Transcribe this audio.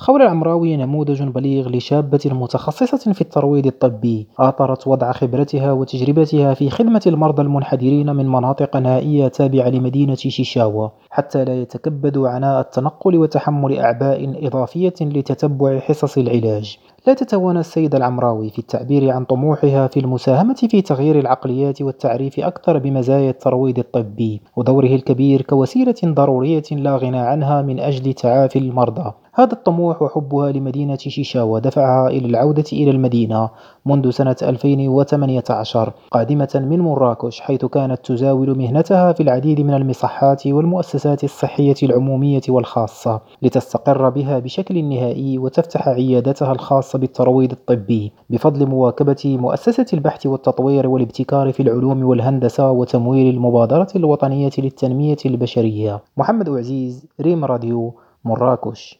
خولة العمراوي نموذج بليغ لشابة متخصصة في الترويض الطبي. آثرت وضع خبرتها وتجربتها في خدمة المرضى المنحدرين من مناطق نائية تابعة لمدينة شيشاوا حتى لا يتكبدوا عناء التنقل وتحمل أعباء إضافية لتتبع حصص العلاج. لا تتوانى السيدة العمراوي في التعبير عن طموحها في المساهمة في تغيير العقليات والتعريف أكثر بمزايا الترويض الطبي ودوره الكبير كوسيلة ضرورية لا غنى عنها من أجل تعافي المرضى. هذا الطموح وحبها لمدينة شيشاوا دفعها إلى العودة إلى المدينة منذ سنة 2018 قادمة من مراكش حيث كانت تزاول مهنتها في العديد من المصحات والمؤسسات الصحية العمومية والخاصة لتستقر بها بشكل نهائي وتفتح عيادتها الخاصة بالترويض الطبي بفضل مواكبة مؤسسة البحث والتطوير والابتكار في العلوم والهندسة وتمويل المبادرة الوطنية للتنمية البشرية. محمد عزيز ريم راديو مراكش.